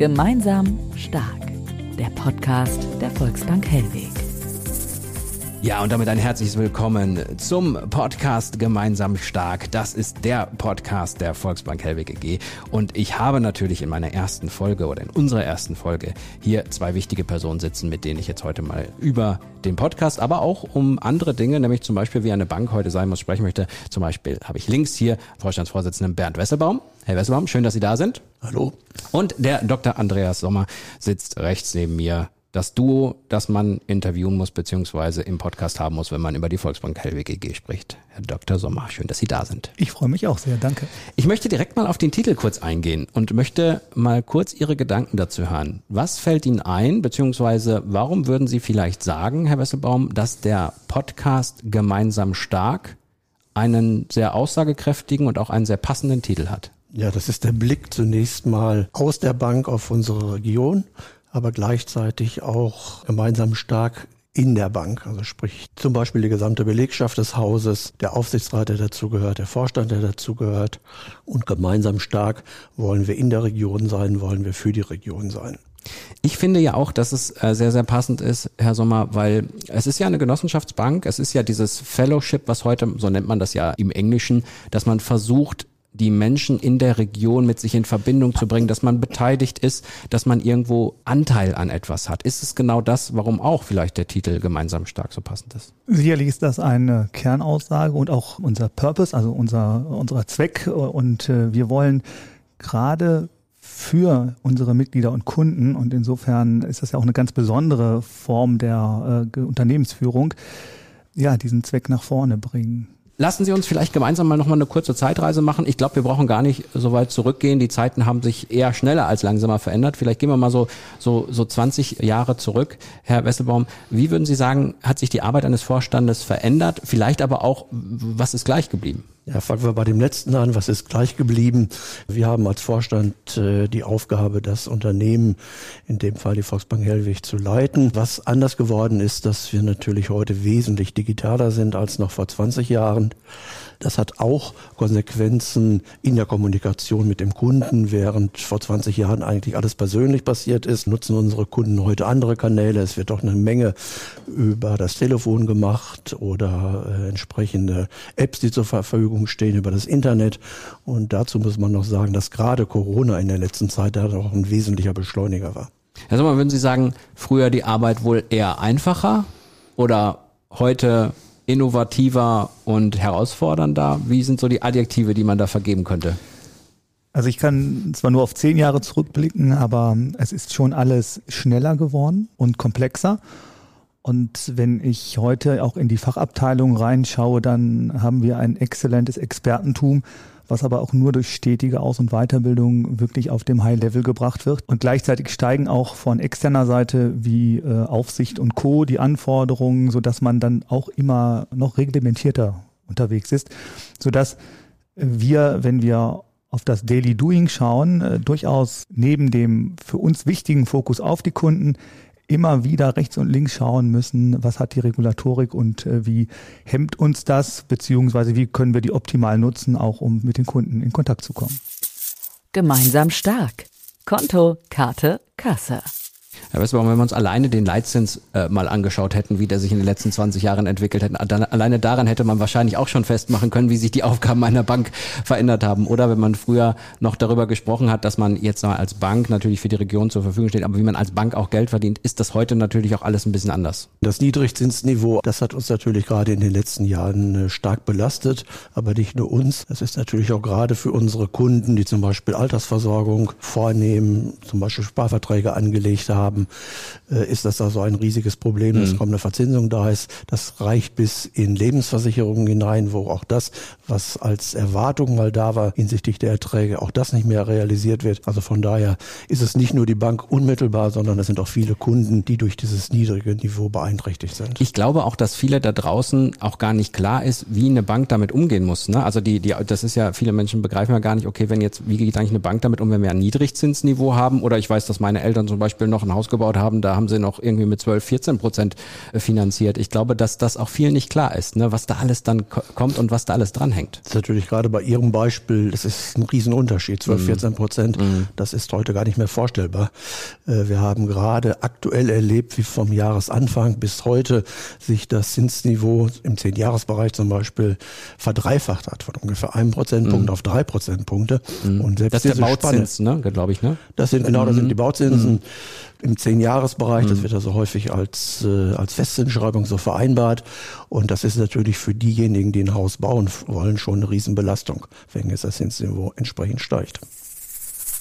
Gemeinsam stark. Der Podcast der Volksbank Hellweg. Ja, und damit ein herzliches Willkommen zum Podcast Gemeinsam Stark. Das ist der Podcast der Volksbank Hellweg EG. Und ich habe natürlich in meiner ersten Folge oder in unserer ersten Folge hier zwei wichtige Personen sitzen, mit denen ich jetzt heute mal über den Podcast, aber auch um andere Dinge, nämlich zum Beispiel wie eine Bank heute sein muss, sprechen möchte. Zum Beispiel habe ich links hier Vorstandsvorsitzenden Bernd Wesselbaum. Herr Wesselbaum, schön, dass Sie da sind. Hallo. Und der Dr. Andreas Sommer sitzt rechts neben mir das Duo, das man interviewen muss, beziehungsweise im Podcast haben muss, wenn man über die Volksbank EG spricht. Herr Dr. Sommer, schön, dass Sie da sind. Ich freue mich auch sehr, danke. Ich möchte direkt mal auf den Titel kurz eingehen und möchte mal kurz Ihre Gedanken dazu hören. Was fällt Ihnen ein, beziehungsweise warum würden Sie vielleicht sagen, Herr Wesselbaum, dass der Podcast Gemeinsam stark einen sehr aussagekräftigen und auch einen sehr passenden Titel hat? Ja, das ist der Blick zunächst mal aus der Bank auf unsere Region aber gleichzeitig auch gemeinsam stark in der Bank, also sprich zum Beispiel die gesamte Belegschaft des Hauses, der Aufsichtsrat, der dazugehört, der Vorstand, der dazugehört. Und gemeinsam stark wollen wir in der Region sein, wollen wir für die Region sein. Ich finde ja auch, dass es äh, sehr, sehr passend ist, Herr Sommer, weil es ist ja eine Genossenschaftsbank, es ist ja dieses Fellowship, was heute, so nennt man das ja im Englischen, dass man versucht, die Menschen in der Region mit sich in Verbindung zu bringen, dass man beteiligt ist, dass man irgendwo Anteil an etwas hat. Ist es genau das, warum auch vielleicht der Titel gemeinsam stark so passend ist? Sicherlich ist das eine Kernaussage und auch unser Purpose, also unser, unser Zweck. Und äh, wir wollen gerade für unsere Mitglieder und Kunden, und insofern ist das ja auch eine ganz besondere Form der äh, Unternehmensführung, ja, diesen Zweck nach vorne bringen. Lassen Sie uns vielleicht gemeinsam mal nochmal eine kurze Zeitreise machen. Ich glaube, wir brauchen gar nicht so weit zurückgehen. Die Zeiten haben sich eher schneller als langsamer verändert. Vielleicht gehen wir mal so, so, so 20 Jahre zurück. Herr Wesselbaum, wie würden Sie sagen, hat sich die Arbeit eines Vorstandes verändert? Vielleicht aber auch, was ist gleich geblieben? Ja, fangen wir bei dem letzten an. Was ist gleich geblieben? Wir haben als Vorstand äh, die Aufgabe, das Unternehmen, in dem Fall die Volksbank Hellwig, zu leiten. Was anders geworden ist, dass wir natürlich heute wesentlich digitaler sind als noch vor 20 Jahren. Das hat auch Konsequenzen in der Kommunikation mit dem Kunden. Während vor 20 Jahren eigentlich alles persönlich passiert ist, nutzen unsere Kunden heute andere Kanäle. Es wird doch eine Menge über das Telefon gemacht oder äh, entsprechende Apps, die zur Verfügung stehen, über das Internet. Und dazu muss man noch sagen, dass gerade Corona in der letzten Zeit da noch ein wesentlicher Beschleuniger war. Herr Sommer, würden Sie sagen, früher die Arbeit wohl eher einfacher oder heute innovativer und herausfordernder? Wie sind so die Adjektive, die man da vergeben könnte? Also ich kann zwar nur auf zehn Jahre zurückblicken, aber es ist schon alles schneller geworden und komplexer. Und wenn ich heute auch in die Fachabteilung reinschaue, dann haben wir ein exzellentes Expertentum, was aber auch nur durch stetige Aus- und Weiterbildung wirklich auf dem High-Level gebracht wird. Und gleichzeitig steigen auch von externer Seite wie äh, Aufsicht und Co. die Anforderungen, sodass man dann auch immer noch reglementierter unterwegs ist, sodass wir, wenn wir auf das Daily Doing schauen, äh, durchaus neben dem für uns wichtigen Fokus auf die Kunden immer wieder rechts und links schauen müssen, was hat die Regulatorik und äh, wie hemmt uns das, beziehungsweise wie können wir die optimal nutzen, auch um mit den Kunden in Kontakt zu kommen. Gemeinsam stark. Konto, Karte, Kasse. Herr Westbaum, wenn wir uns alleine den Leitzins äh, mal angeschaut hätten, wie der sich in den letzten 20 Jahren entwickelt hätte, dann, alleine daran hätte man wahrscheinlich auch schon festmachen können, wie sich die Aufgaben einer Bank verändert haben. Oder wenn man früher noch darüber gesprochen hat, dass man jetzt mal als Bank natürlich für die Region zur Verfügung steht, aber wie man als Bank auch Geld verdient, ist das heute natürlich auch alles ein bisschen anders. Das Niedrigzinsniveau, das hat uns natürlich gerade in den letzten Jahren äh, stark belastet, aber nicht nur uns. Das ist natürlich auch gerade für unsere Kunden, die zum Beispiel Altersversorgung vornehmen, zum Beispiel Sparverträge angelegt haben, haben, äh, ist das also ein riesiges Problem, dass mhm. kaum eine Verzinsung da ist. Das reicht bis in Lebensversicherungen hinein, wo auch das, was als Erwartung mal da war hinsichtlich der Erträge, auch das nicht mehr realisiert wird. Also von daher ist es nicht nur die Bank unmittelbar, sondern es sind auch viele Kunden, die durch dieses niedrige Niveau beeinträchtigt sind. Ich glaube auch, dass viele da draußen auch gar nicht klar ist, wie eine Bank damit umgehen muss. Ne? Also die, die, das ist ja, viele Menschen begreifen ja gar nicht, okay, wenn jetzt, wie geht eigentlich eine Bank damit um, wenn wir ein Niedrigzinsniveau haben? Oder ich weiß, dass meine Eltern zum Beispiel noch ein Haus gebaut haben, da haben sie noch irgendwie mit 12, 14 Prozent äh, finanziert. Ich glaube, dass das auch vielen nicht klar ist, ne? was da alles dann kommt und was da alles dranhängt. Das ist natürlich gerade bei Ihrem Beispiel, das ist ein Riesenunterschied, 12, 14 mhm. Prozent. Mm. Das ist heute gar nicht mehr vorstellbar. Äh, wir haben gerade aktuell erlebt, wie vom Jahresanfang bis heute sich das Zinsniveau im 10-Jahres-Bereich zum Beispiel verdreifacht hat, von ungefähr einem Prozentpunkt mm. auf drei Prozentpunkte. Mm. Und selbst das ist der Bauzins, Spanne, ne, glaube ich, ne? Das sind genau, das sind die Bauzinsen im Zehn-Jahres-Bereich. Das wird also häufig als, äh, als Festzinsschreibung so vereinbart. Und das ist natürlich für diejenigen, die ein Haus bauen wollen, schon eine Riesenbelastung, wenn jetzt das Zinsniveau entsprechend steigt.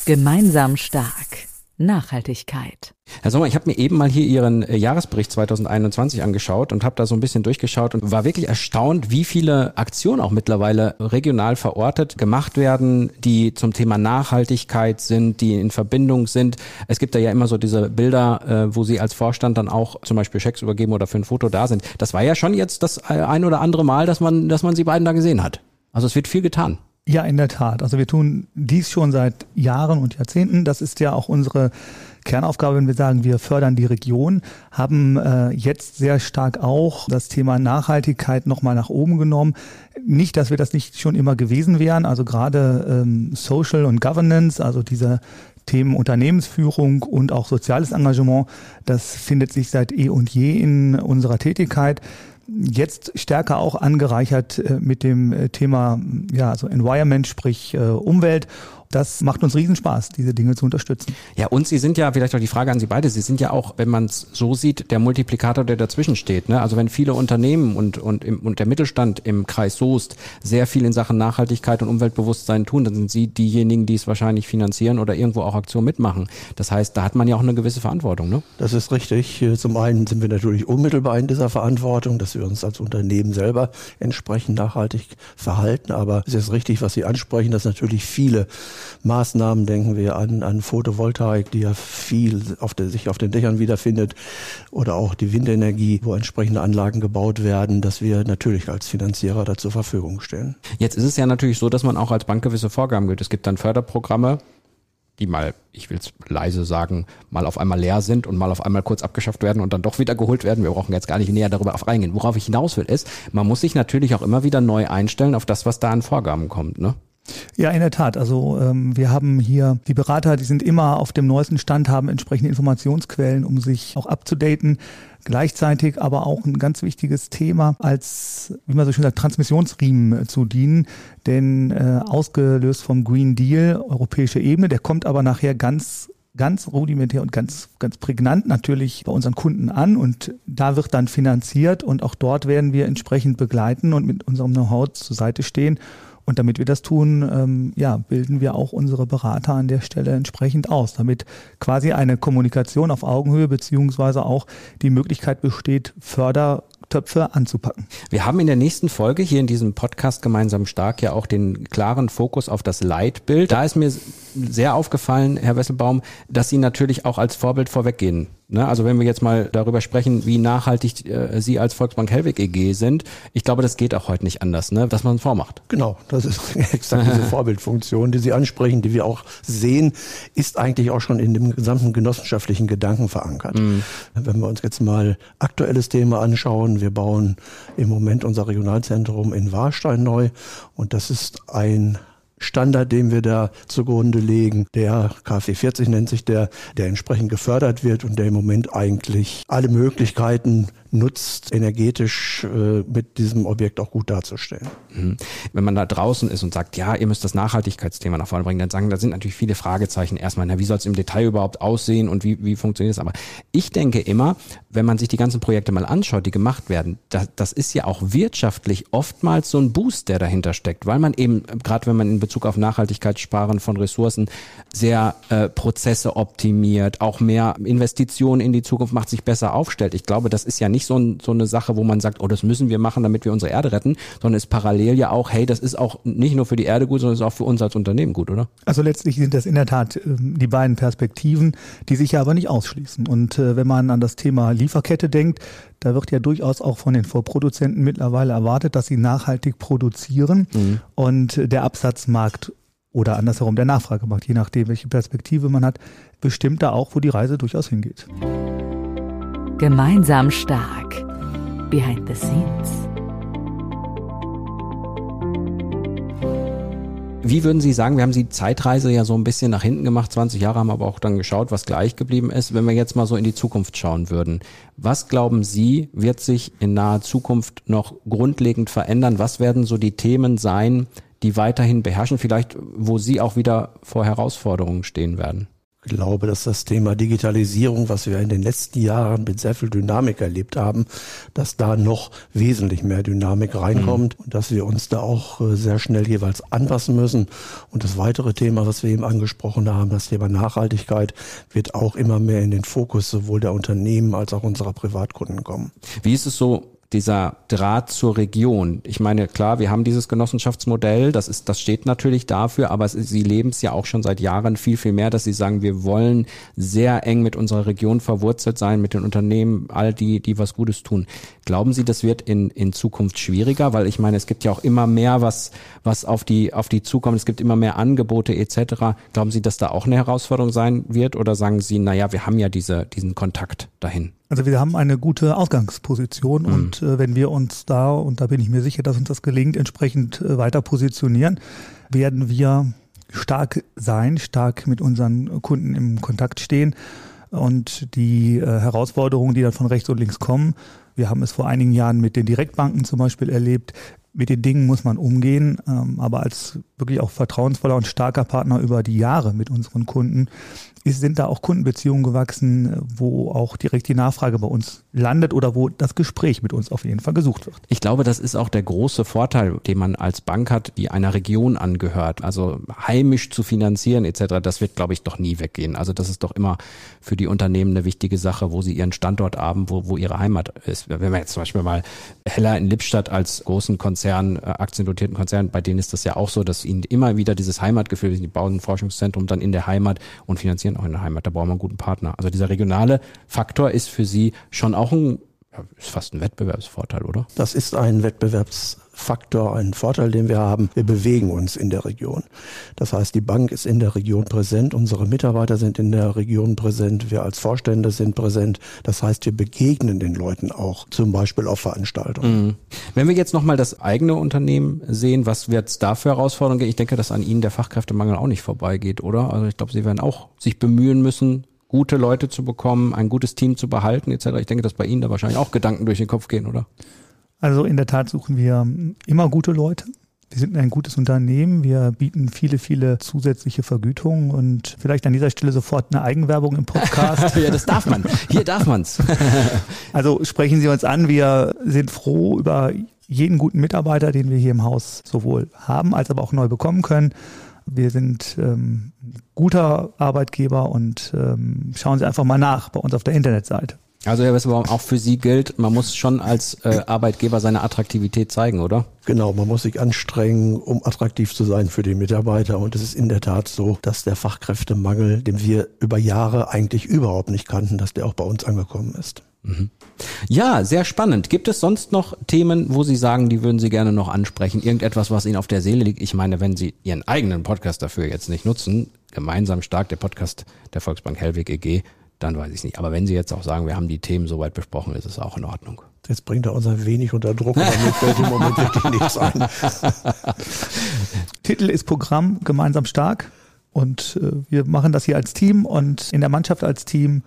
Gemeinsam stark. Nachhaltigkeit. Herr Sommer, ich habe mir eben mal hier Ihren äh, Jahresbericht 2021 angeschaut und habe da so ein bisschen durchgeschaut und war wirklich erstaunt, wie viele Aktionen auch mittlerweile regional verortet gemacht werden, die zum Thema Nachhaltigkeit sind, die in Verbindung sind. Es gibt da ja immer so diese Bilder, äh, wo Sie als Vorstand dann auch zum Beispiel Schecks übergeben oder für ein Foto da sind. Das war ja schon jetzt das äh, ein oder andere Mal, dass man, dass man Sie beiden da gesehen hat. Also es wird viel getan. Ja, in der Tat. Also wir tun dies schon seit Jahren und Jahrzehnten. Das ist ja auch unsere Kernaufgabe, wenn wir sagen, wir fördern die Region, haben äh, jetzt sehr stark auch das Thema Nachhaltigkeit nochmal nach oben genommen. Nicht, dass wir das nicht schon immer gewesen wären. Also gerade ähm, Social und Governance, also diese Themen Unternehmensführung und auch soziales Engagement, das findet sich seit eh und je in unserer Tätigkeit jetzt stärker auch angereichert äh, mit dem äh, Thema ja, also Environment, sprich äh, Umwelt das macht uns Riesenspaß, diese Dinge zu unterstützen. Ja, und Sie sind ja, vielleicht auch die Frage an Sie beide, Sie sind ja auch, wenn man es so sieht, der Multiplikator, der dazwischen steht. Ne? Also wenn viele Unternehmen und, und, im, und der Mittelstand im Kreis Soest sehr viel in Sachen Nachhaltigkeit und Umweltbewusstsein tun, dann sind Sie diejenigen, die es wahrscheinlich finanzieren oder irgendwo auch Aktionen mitmachen. Das heißt, da hat man ja auch eine gewisse Verantwortung. Ne? Das ist richtig. Zum einen sind wir natürlich unmittelbar in dieser Verantwortung, dass wir uns als Unternehmen selber entsprechend nachhaltig verhalten. Aber es ist richtig, was Sie ansprechen, dass natürlich viele Maßnahmen, denken wir an, an Photovoltaik, die ja viel auf der, sich auf den Dächern wiederfindet, oder auch die Windenergie, wo entsprechende Anlagen gebaut werden, dass wir natürlich als Finanzierer da zur Verfügung stehen. Jetzt ist es ja natürlich so, dass man auch als Bank gewisse Vorgaben gilt. Es gibt dann Förderprogramme, die mal, ich will es leise sagen, mal auf einmal leer sind und mal auf einmal kurz abgeschafft werden und dann doch wieder geholt werden. Wir brauchen jetzt gar nicht näher darüber auf reingehen. Worauf ich hinaus will, ist, man muss sich natürlich auch immer wieder neu einstellen auf das, was da an Vorgaben kommt. Ne? Ja, in der Tat. Also ähm, wir haben hier die Berater, die sind immer auf dem neuesten Stand, haben entsprechende Informationsquellen, um sich auch abzudaten. Gleichzeitig aber auch ein ganz wichtiges Thema als, wie man so schön sagt, Transmissionsriemen zu dienen. Denn äh, ausgelöst vom Green Deal, europäische Ebene, der kommt aber nachher ganz ganz rudimentär und ganz, ganz prägnant natürlich bei unseren Kunden an und da wird dann finanziert und auch dort werden wir entsprechend begleiten und mit unserem Know-how zur Seite stehen und damit wir das tun, ähm, ja, bilden wir auch unsere Berater an der Stelle entsprechend aus, damit quasi eine Kommunikation auf Augenhöhe beziehungsweise auch die Möglichkeit besteht, Fördertöpfe anzupacken. Wir haben in der nächsten Folge hier in diesem Podcast gemeinsam stark ja auch den klaren Fokus auf das Leitbild. Da ist mir sehr aufgefallen, Herr Wesselbaum, dass Sie natürlich auch als Vorbild vorweggehen Ne? Also wenn wir jetzt mal darüber sprechen, wie nachhaltig äh, Sie als Volksbank Hellweg EG sind, ich glaube, das geht auch heute nicht anders, ne? dass man vormacht. Genau, das ist exakt diese Vorbildfunktion, die Sie ansprechen, die wir auch sehen, ist eigentlich auch schon in dem gesamten genossenschaftlichen Gedanken verankert. Mhm. Wenn wir uns jetzt mal aktuelles Thema anschauen, wir bauen im Moment unser Regionalzentrum in Warstein neu und das ist ein Standard, den wir da zugrunde legen. Der KfW 40 nennt sich der, der entsprechend gefördert wird und der im Moment eigentlich alle Möglichkeiten nutzt, energetisch äh, mit diesem Objekt auch gut darzustellen. Mhm. Wenn man da draußen ist und sagt, ja, ihr müsst das Nachhaltigkeitsthema nach vorne bringen, dann sagen, da sind natürlich viele Fragezeichen erstmal, na, wie soll es im Detail überhaupt aussehen und wie, wie funktioniert es? Aber ich denke immer, wenn man sich die ganzen Projekte mal anschaut, die gemacht werden, das, das ist ja auch wirtschaftlich oftmals so ein Boost, der dahinter steckt, weil man eben, gerade wenn man in Bezug auf Nachhaltigkeitssparen von Ressourcen sehr äh, Prozesse optimiert, auch mehr Investitionen in die Zukunft macht, sich besser aufstellt. Ich glaube, das ist ja nicht so, ein, so eine Sache, wo man sagt, oh, das müssen wir machen, damit wir unsere Erde retten, sondern ist parallel ja auch, hey, das ist auch nicht nur für die Erde gut, sondern ist auch für uns als Unternehmen gut, oder? Also letztlich sind das in der Tat äh, die beiden Perspektiven, die sich ja aber nicht ausschließen. Und äh, wenn man an das Thema Lieferkette denkt, da wird ja durchaus auch von den Vorproduzenten mittlerweile erwartet, dass sie nachhaltig produzieren mhm. und der Absatzmarkt oder andersherum der Nachfragemarkt, je nachdem, welche Perspektive man hat, bestimmt da auch, wo die Reise durchaus hingeht. Gemeinsam stark. Behind the scenes. Wie würden Sie sagen, wir haben die Zeitreise ja so ein bisschen nach hinten gemacht, 20 Jahre haben aber auch dann geschaut, was gleich geblieben ist. Wenn wir jetzt mal so in die Zukunft schauen würden, was glauben Sie, wird sich in naher Zukunft noch grundlegend verändern? Was werden so die Themen sein, die weiterhin beherrschen, vielleicht wo Sie auch wieder vor Herausforderungen stehen werden? Ich glaube, dass das Thema Digitalisierung, was wir in den letzten Jahren mit sehr viel Dynamik erlebt haben, dass da noch wesentlich mehr Dynamik reinkommt mhm. und dass wir uns da auch äh, sehr schnell jeweils anpassen müssen. Und das weitere Thema, was wir eben angesprochen haben, das Thema Nachhaltigkeit, wird auch immer mehr in den Fokus sowohl der Unternehmen als auch unserer Privatkunden kommen. Wie ist es so dieser Draht zur Region. Ich meine, klar, wir haben dieses Genossenschaftsmodell, das ist, das steht natürlich dafür, aber es, sie leben es ja auch schon seit Jahren viel, viel mehr, dass sie sagen, wir wollen sehr eng mit unserer Region verwurzelt sein, mit den Unternehmen, all die, die was Gutes tun. Glauben Sie, das wird in, in Zukunft schwieriger? Weil ich meine, es gibt ja auch immer mehr, was, was auf die, auf die zukommt. Es gibt immer mehr Angebote etc. Glauben Sie, dass da auch eine Herausforderung sein wird? Oder sagen Sie, na ja, wir haben ja diese, diesen Kontakt dahin? Also wir haben eine gute Ausgangsposition mhm. und äh, wenn wir uns da, und da bin ich mir sicher, dass uns das gelingt, entsprechend äh, weiter positionieren, werden wir stark sein, stark mit unseren Kunden im Kontakt stehen und die äh, Herausforderungen, die dann von rechts und links kommen, wir haben es vor einigen Jahren mit den Direktbanken zum Beispiel erlebt. Mit den Dingen muss man umgehen, ähm, aber als wirklich auch vertrauensvoller und starker Partner über die Jahre mit unseren Kunden ist, sind da auch Kundenbeziehungen gewachsen, wo auch direkt die Nachfrage bei uns landet oder wo das Gespräch mit uns auf jeden Fall gesucht wird. Ich glaube, das ist auch der große Vorteil, den man als Bank hat, die einer Region angehört. Also heimisch zu finanzieren etc., das wird, glaube ich, doch nie weggehen. Also das ist doch immer für die Unternehmen eine wichtige Sache, wo sie ihren Standort haben, wo, wo ihre Heimat ist. Wenn wir jetzt zum Beispiel mal Heller in Lippstadt als großen Konzern, äh, aktiendotierten Konzern, bei denen ist das ja auch so, dass ihnen immer wieder dieses Heimatgefühl, die bauen ein Forschungszentrum dann in der Heimat und finanzieren auch in der Heimat. Da brauchen wir einen guten Partner. Also dieser regionale Faktor ist für Sie schon auch ein, ist fast ein Wettbewerbsvorteil, oder? Das ist ein Wettbewerbsvorteil. Faktor, einen Vorteil, den wir haben. Wir bewegen uns in der Region. Das heißt, die Bank ist in der Region präsent, unsere Mitarbeiter sind in der Region präsent, wir als Vorstände sind präsent. Das heißt, wir begegnen den Leuten auch, zum Beispiel auf Veranstaltungen. Mhm. Wenn wir jetzt nochmal das eigene Unternehmen sehen, was wird es da für Herausforderungen geben? Ich denke, dass an Ihnen der Fachkräftemangel auch nicht vorbeigeht, oder? Also ich glaube, Sie werden auch sich bemühen müssen, gute Leute zu bekommen, ein gutes Team zu behalten etc. Ich denke, dass bei Ihnen da wahrscheinlich auch Gedanken durch den Kopf gehen, oder? Also in der Tat suchen wir immer gute Leute. Wir sind ein gutes Unternehmen. Wir bieten viele, viele zusätzliche Vergütungen und vielleicht an dieser Stelle sofort eine Eigenwerbung im Podcast. ja, das darf man. Hier darf man's. also sprechen Sie uns an. Wir sind froh über jeden guten Mitarbeiter, den wir hier im Haus sowohl haben als aber auch neu bekommen können. Wir sind ähm, guter Arbeitgeber und ähm, schauen Sie einfach mal nach bei uns auf der Internetseite. Also Herr Wesselbaum, auch für Sie gilt, man muss schon als äh, Arbeitgeber seine Attraktivität zeigen, oder? Genau, man muss sich anstrengen, um attraktiv zu sein für die Mitarbeiter. Und es ist in der Tat so, dass der Fachkräftemangel, den wir über Jahre eigentlich überhaupt nicht kannten, dass der auch bei uns angekommen ist. Mhm. Ja, sehr spannend. Gibt es sonst noch Themen, wo Sie sagen, die würden Sie gerne noch ansprechen? Irgendetwas, was Ihnen auf der Seele liegt? Ich meine, wenn Sie Ihren eigenen Podcast dafür jetzt nicht nutzen, gemeinsam stark der Podcast der Volksbank Hellwig EG, dann weiß ich es nicht. Aber wenn Sie jetzt auch sagen, wir haben die Themen soweit besprochen, ist es auch in Ordnung. Jetzt bringt er uns ein wenig unter Druck, aber mir fällt im Moment wirklich nichts ein. Titel ist Programm gemeinsam stark und äh, wir machen das hier als Team und in der Mannschaft als Team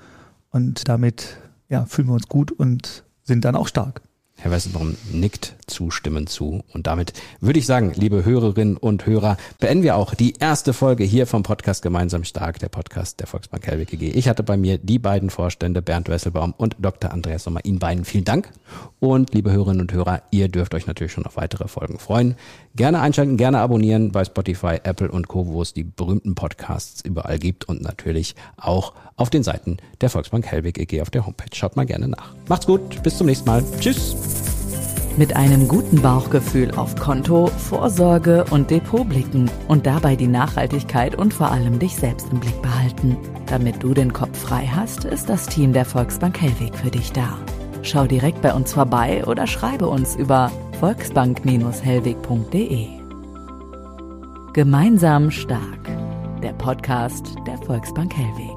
und damit ja, fühlen wir uns gut und sind dann auch stark. Herr Wessenbaum nickt zustimmend zu. Und damit würde ich sagen, liebe Hörerinnen und Hörer, beenden wir auch die erste Folge hier vom Podcast Gemeinsam Stark, der Podcast der Volksbank Helwig EG. Ich hatte bei mir die beiden Vorstände, Bernd Wesselbaum und Dr. Andreas Sommer. Ihnen beiden vielen Dank. Und liebe Hörerinnen und Hörer, ihr dürft euch natürlich schon auf weitere Folgen freuen. Gerne einschalten, gerne abonnieren bei Spotify, Apple und Co., wo es die berühmten Podcasts überall gibt und natürlich auch auf den Seiten der Volksbank Helwig EG auf der Homepage. Schaut mal gerne nach. Macht's gut, bis zum nächsten Mal. Tschüss. Mit einem guten Bauchgefühl auf Konto, Vorsorge und Depot blicken und dabei die Nachhaltigkeit und vor allem dich selbst im Blick behalten. Damit du den Kopf frei hast, ist das Team der Volksbank Hellweg für dich da. Schau direkt bei uns vorbei oder schreibe uns über volksbank-hellweg.de. Gemeinsam stark. Der Podcast der Volksbank Hellweg.